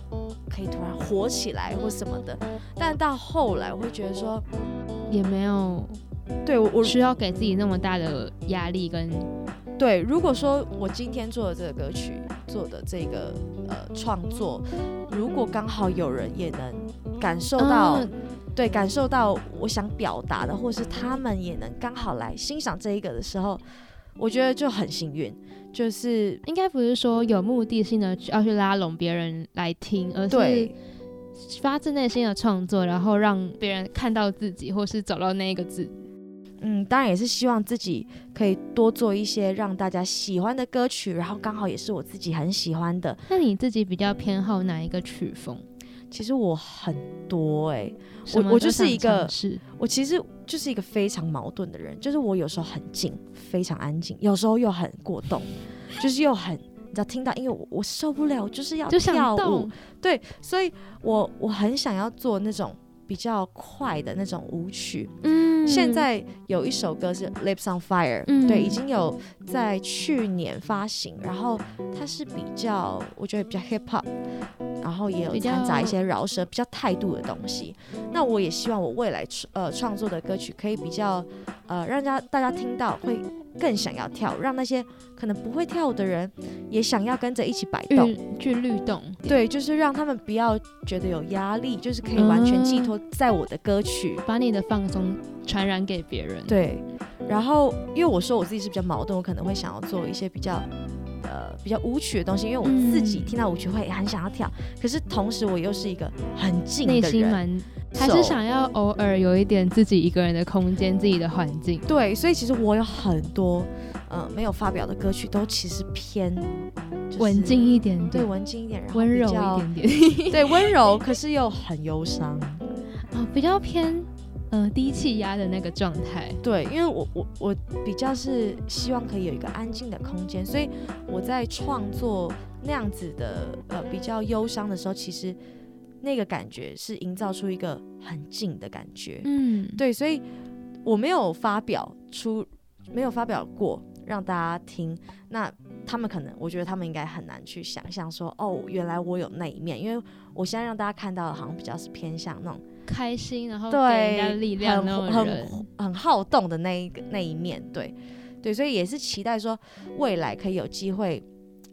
可以突然火起来或什么的。但到后来，我会觉得说，也没有对我我需要给自己那么大的压力跟对，如果说我今天做的这个歌曲做的这个呃创作，如果刚好有人也能感受到，嗯对，感受到我想表达的，或是他们也能刚好来欣赏这一个的时候，我觉得就很幸运，就是应该不是说有目的性的要去拉拢别人来听，而是发自内心的创作，然后让别人看到自己，或是找到那一个字。嗯，当然也是希望自己可以多做一些让大家喜欢的歌曲，然后刚好也是我自己很喜欢的。那你自己比较偏好哪一个曲风？其实我很多哎、什么我就是一个尝试我其实就是一个非常矛盾的人，就是我有时候很静，非常安静，有时候又很过动，就是又很，你知道，听到因为我我受不了，我就是要就跳舞对，所以我我很想要做那种比较快的那种舞曲。嗯现在有一首歌是《Lips on Fire》，嗯对，已经有在去年发行，然后它是比较，我觉得比较 hip hop，然后也有掺杂一些饶舌、比较态度的东西。那我也希望我未来呃创作的歌曲可以比较呃让大家大家听到会更想要跳，让那些可能不会跳舞的人也想要跟着一起摆动。去律动，对，就是让他们不要觉得有压力，就是可以完全寄托在我的歌曲。把你的放松传染给别人。，对，然后因为我说我自己是比较矛盾，我可能会想要做一些比较呃比较舞曲的东西，因为我自己嗯听到舞曲会很想要跳，可是同时我又是一个很静的人，还是想要偶尔有一点自己一个人的空间，自己的环境。对，所以其实我有很多呃没有发表的歌曲，都其实偏、就是文静一点对，文静一点，然后温柔一点点，对温柔，可是又很忧伤。啊，比较偏呃低气压的那个状态。对，因为我我我比较是希望可以有一个安静的空间，所以我在创作那样子的呃比较忧伤的时候，其实那个感觉是营造出一个很静的感觉。嗯，对，所以我没有发表出，没有发表过让大家听。那他们可能，我觉得他们应该很难去想象说，哦，原来我有那一面，因为我现在让大家看到的，好像比较是偏向那种开心，然后给对人家力量很。很很好动的那一个那一面，对对，所以也是期待说未来可以有机会，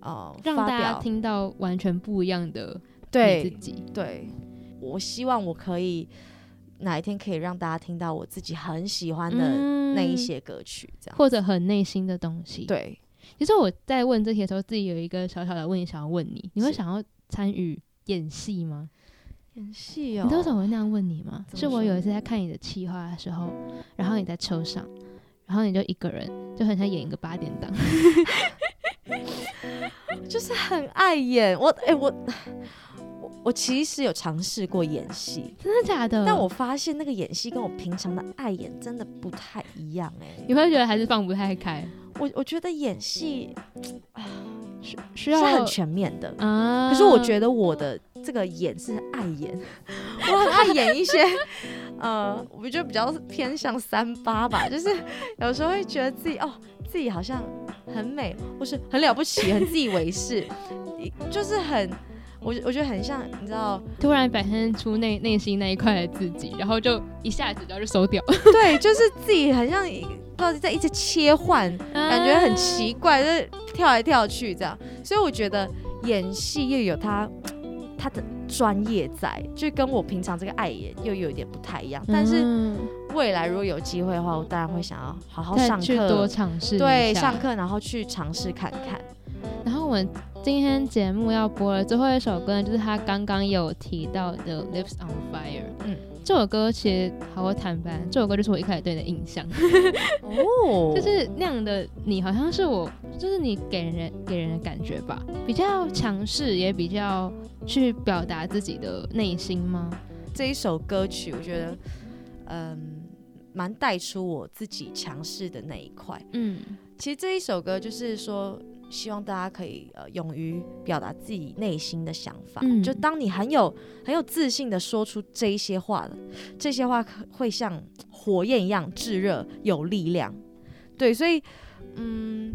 呃，让大家听到完全不一样的你自己。对，我希望我可以哪一天可以让大家听到我自己很喜欢的那一嗯些歌曲，这样、或者很内心的东西。，对。其实我在问这些的时候，自己有一个小小的问题想要问你：你会想要参与演戏吗？演戏哦你知道为什么会那样问你吗？是我有一次在看你的企划的时候，然后你在车上，然后你就一个人，就很想演一个八点档。就是很爱演我，哎、我我我其实有尝试过演戏，真的假的？但我发现那个演戏跟我平常的爱演真的不太一样、哎，你会觉得还是放不太开，我我觉得演戏需需要很全面的，啊。可是我觉得我的这个演是爱演，我很爱演一些，呃，我觉得比较偏向三八吧，就是有时候会觉得自己哦，自己好像很美，或是很了不起，很自以为是，就是很。我我觉得很像，你知道，突然表现出内内心那一块的自己，然后就一下子就收掉，对，就是自己很像一不知道在一直切换，感觉很奇怪，就是跳来跳去这样。所以我觉得演戏又有他他的专业在，就跟我平常这个爱演又有一点不太一样。但是嗯未来如果有机会的话，我当然会想要好好上课多课，尝试对，上课然后去尝试看看。然后我们今天节目要播的最后一首歌呢，就是他刚刚有提到的《Lips on Fire》。嗯嗯，这首歌其实好我坦白，这首歌就是我一开始对你的印象，哦 就是那样的你，好像是我，就是你给人给人的感觉吧，比较强势，也比较去表达自己的内心吗？这一首歌曲，我觉得嗯，蛮带出我自己强势的那一块。嗯，其实这一首歌就是说，希望大家可以呃勇于表达自己内心的想法。嗯就当你很有很有自信的说出这一些话了，这些话可会像火焰一样炙热有力量。对，所以嗯，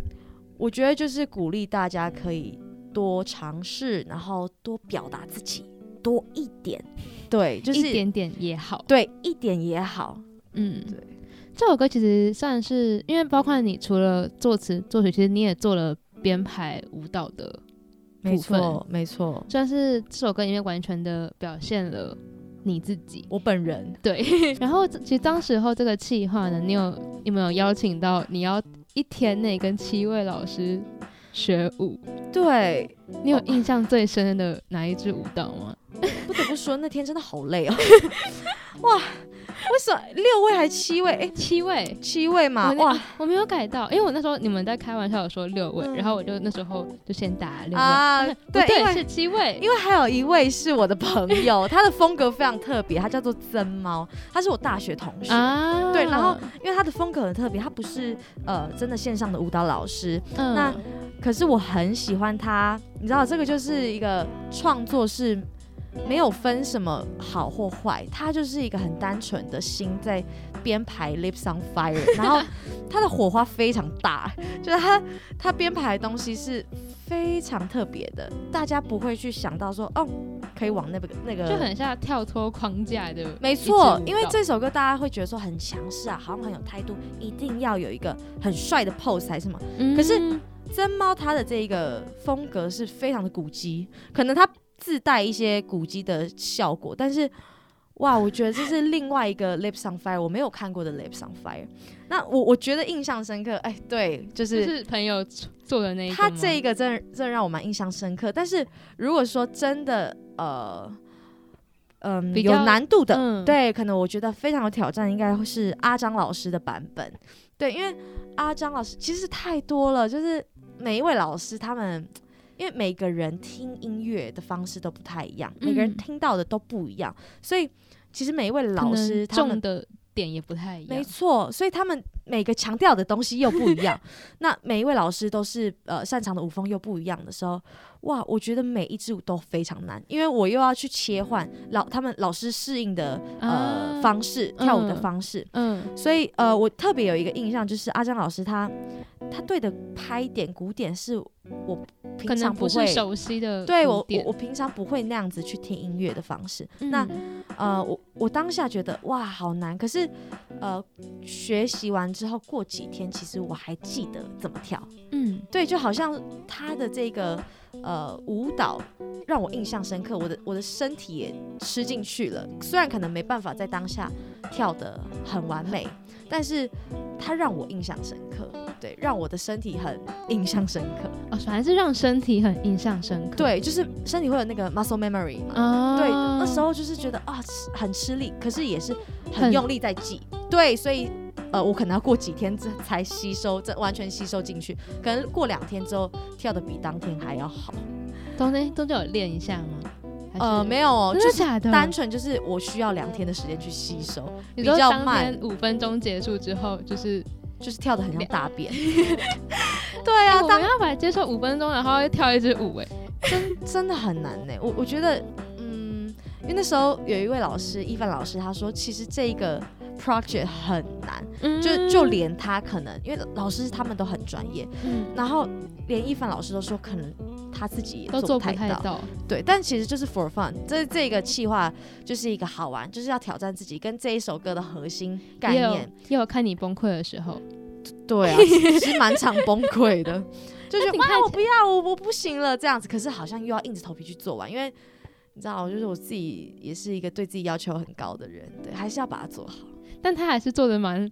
我觉得就是鼓励大家可以多尝试，然后多表达自己，多一点。对，就是一点点也好。对一点也好。嗯，对。这首歌其实算是，因为包括你除了作词作曲，其实你也做了编排舞蹈的没部分错，没错，算是这首歌里面完全的表现了你自己。我本人对，然后其实当时候这个计划呢，你有有没有邀请到你要一天内跟七位老师学舞？对你有印象最深的哪一支舞蹈吗？不得不说，那天真的好累哦！哇，为什么六位还七位？哎、七位。七位嘛，哇我没有改到，因为我那时候你们在开玩笑，有说六位，嗯然后我就那时候就先打六位，啊！对，对，是七位，因为还有一位是我的朋 友，他的风格非常特别，他叫做曾猫，他是我大学同学。啊，对，然后因为他的风格很特别，他不是呃真的线上的舞蹈老师，嗯那可是我很喜欢他，你知道这个就是一个创作是没有分什么好或坏，他就是一个很单纯的心在编排《Lips on Fire 》，然后他的火花非常大，就是他他编排的东西是非常特别的，大家不会去想到说哦，可以往那个那个就很像跳脱框架的一支舞蹈。没错，因为这首歌大家会觉得说很强势啊，好像很有态度，一定要有一个很帅的 pose 还是什么。嗯，可是真猫它的这一个风格是非常的古迹，可能它自带一些古迹的效果，但是哇，我觉得这是另外一个 Lips on Fire 我没有看过的 Lips on Fire。那我我觉得印象深刻，哎，对，就就是是朋友做的那一个他这一个真的真的让我蛮印象深刻。但是如果说真的呃嗯有比较难度的，嗯对，可能我觉得非常有挑战，应该会是阿张老师的版本。对，因为阿张老师其实太多了，就是每一位老师他们。因为每个人听音乐的方式都不太一样，每个人嗯听到的都不一样，所以其实每一位老师他们的点也不太一样。没错，所以他们每个强调的东西又不一样。那每一位老师都是呃擅长的舞风又不一样的时候，哇，我觉得每一支舞都非常难，因为我又要去切换老他们老师适应的呃、啊方式，跳舞的嗯方式。嗯，所以呃，我特别有一个印象，就是阿江老师他他对的拍点鼓点是我平常不是会。熟悉的对我，我我平常不会那样子去听音乐的方式。那嗯呃，我我当下觉得哇，好难。可是呃，学习完之后过几天，其实我还记得怎么跳。嗯对，就好像他的这个呃舞蹈让我印象深刻，我的我的身体也吃进去了。虽然可能没办法在当下跳得很完美，但是它让我印象深刻。对，让我的身体很印象深刻。哦，反而是让身体很印象深刻。对，就是身体会有那个 muscle memory 对，那时候就是觉得啊，吃很吃力，可是也是很很用力在记。对，所以呃，我可能要过几天这才吸收，这完全吸收进去。可能过两天之后跳的比当天还要好。中间中间有练一下吗？呃，没有哦，就是？单纯就是我需要两天的时间去吸收，你比较慢天五分钟结束之后，就是就是跳的很像大便。对啊，我们要把接受五分钟，然后又跳一支舞，哎，真真的很难呢。我我觉得，嗯，因为那时候有一位老师，一凡老师，他说其实这一个 project 很难，嗯。就就连他可能，因为老师他们都很专业，嗯然后连一凡老师都说可能他自己也都做不太到，对，但其实就是 for fun，这这个企划就是一个好玩，就是要挑战自己，跟这一首歌的核心概念，也有看你崩溃的时候，对啊，其实蛮常崩溃的，就觉得哇我不要，我我不行了这样子，可是好像又要硬着头皮去做完，因为你知道，就是我自己也是一个对自己要求很高的人，对，还是要把它做好。但他还是做的蛮，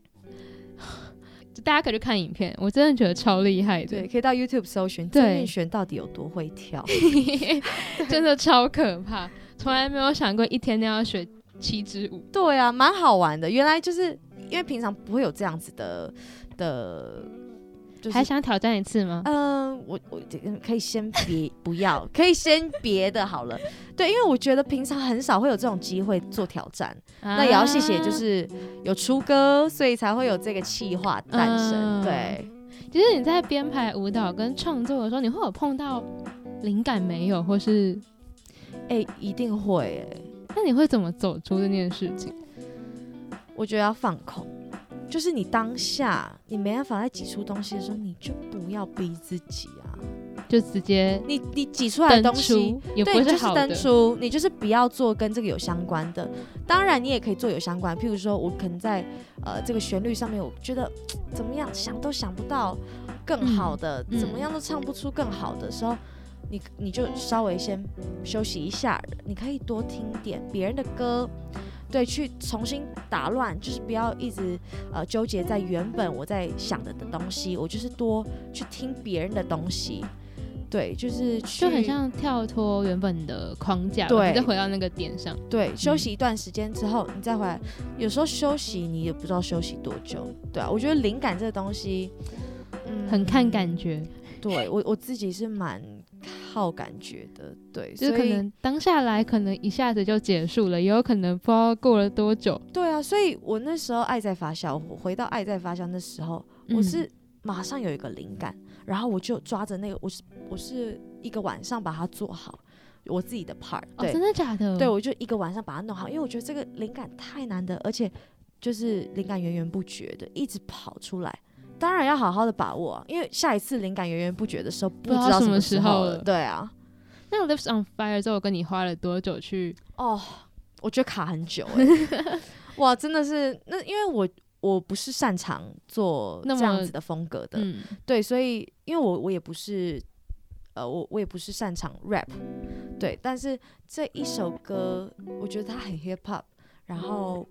就大家可以去看影片，我真的觉得超厉害的对，，可以到 YouTube 搜寻对郑运璇到底有多会跳。真的超可怕，从来没有想过一天都要学七支舞。对啊，蛮好玩的。原来就是因为平常不会有这样子的的，就是还想挑战一次吗？嗯、我我嗯可以先别不要，可以先别的好了。对，因为我觉得平常很少会有这种机会做挑战。那也要谢谢，就啊是有出歌，所以才会有这个企划诞生。嗯对，其实你在编排舞蹈跟创作的时候，你会有碰到灵感没有，或是哎、一定会哎、那你会怎么走出这件事情？我觉得要放空，就是你当下你没办法再挤出东西的时候，你就不要逼自己啊。就直接你你挤出来的东西，对，就是好的。登出，你就是不要做跟这个有相关的。当然，你也可以做有相关，譬如说，我可能在呃这个旋律上面，我觉得怎么样想都想不到更好的，嗯怎么样都唱不出更好的时候，你你就稍微先休息一下，你可以多听点别人的歌。对，去重新打乱，就是不要一直呃纠结在原本我在想的的东西，我就是多去听别人的东西。对，就是就很像跳脱原本的框架，对你再回到那个点上。对，休息一段时间之后，你再回来。有时候休息你也不知道休息多久，对啊。我觉得灵感这个东西，嗯很看感觉，对我我自己是蛮靠感觉的，对，就是可能当下来，可能一下子就结束了，也有可能不知道过了多久。对啊，所以我那时候爱在发酵，我回到爱在发酵那时候，我嗯是马上有一个灵感，然后我就抓着那个，我是我是一个晚上把它做好，我自己的 part，真，的假的？对，我就一个晚上把它弄好，因为我觉得这个灵感太难得，而且就是灵感源源不绝的一直跑出来。当然要好好的把握啊，因为下一次灵感源源不绝的时候，不知道什么时候了。对啊，那个 Lives on Fire 之后，跟你花了多久去？哦，我觉得卡很久哎、哇，真的是那因为我我不是擅长做这样子的风格的，嗯，对，所以因为我我也不是，呃，我我也不是擅长 rap，对，但是这一首歌，我觉得它很 hip hop，然后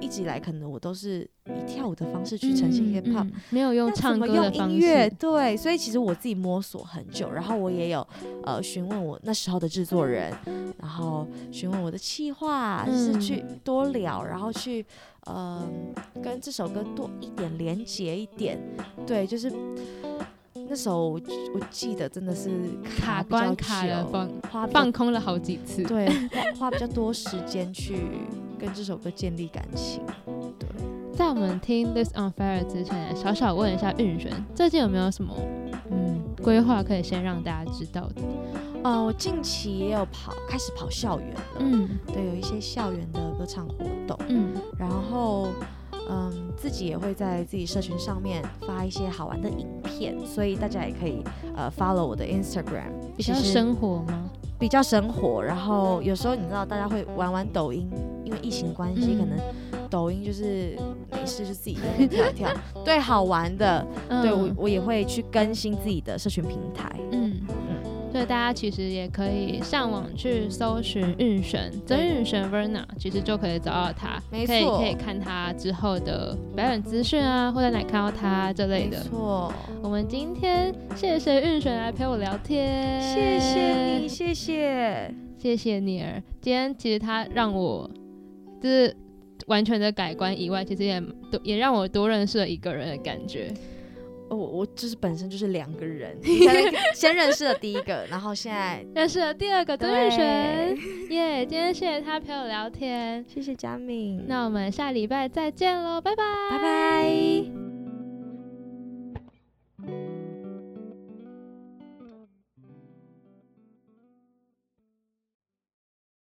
一直以来可能我都是以跳舞的方式去呈现 hip hop，、嗯没有用那唱歌的方音乐？对，所以其实我自己摸索很久，然后我也有呃询问我那时候的制作人，然后询问我的企划，就是嗯去多聊，然后去呃跟这首歌多一点连接一点，对，就是那时候我我记得真的是卡关卡了，久放花放空了好几次。对花花比较多时间去跟这首歌建立感情，对。在我们听《This on Fire》之前，小小问一下运璇，最近有没有什么嗯规划可以先让大家知道的？呃，我近期也有跑，开始跑校园了。嗯对，有一些校园的歌唱活动，嗯然后嗯，自己也会在自己社群上面发一些好玩的影片，所以大家也可以呃 follow 我的 Instagram，比较生活吗？比较生活，然后有时候你知道大家会玩玩抖音，因为疫情关系，嗯。可能抖音就是没事就自己跳一跳，对，好玩的，对我我也会去更新自己的社群平台，嗯。嗯，所以大家其实也可以上网去搜寻运神，曾运璇 Verna，其实就可以找到他，没错。可以可以看他之后的表演资讯啊，或者哪看到他这类的。没。错，我们今天谢谢运璇来陪我聊天，谢谢你，，谢谢，谢谢你儿。今天其实他让我就是完全的改观以外，其实也多也让我多认识了一个人的感觉。我我就是本身就是两个人，先认识了第一个，然后现在 认识了第二个邓瑞璇，耶今天谢谢他陪我聊天。谢谢佳敏，那我们下礼拜再见喽，拜拜，拜拜。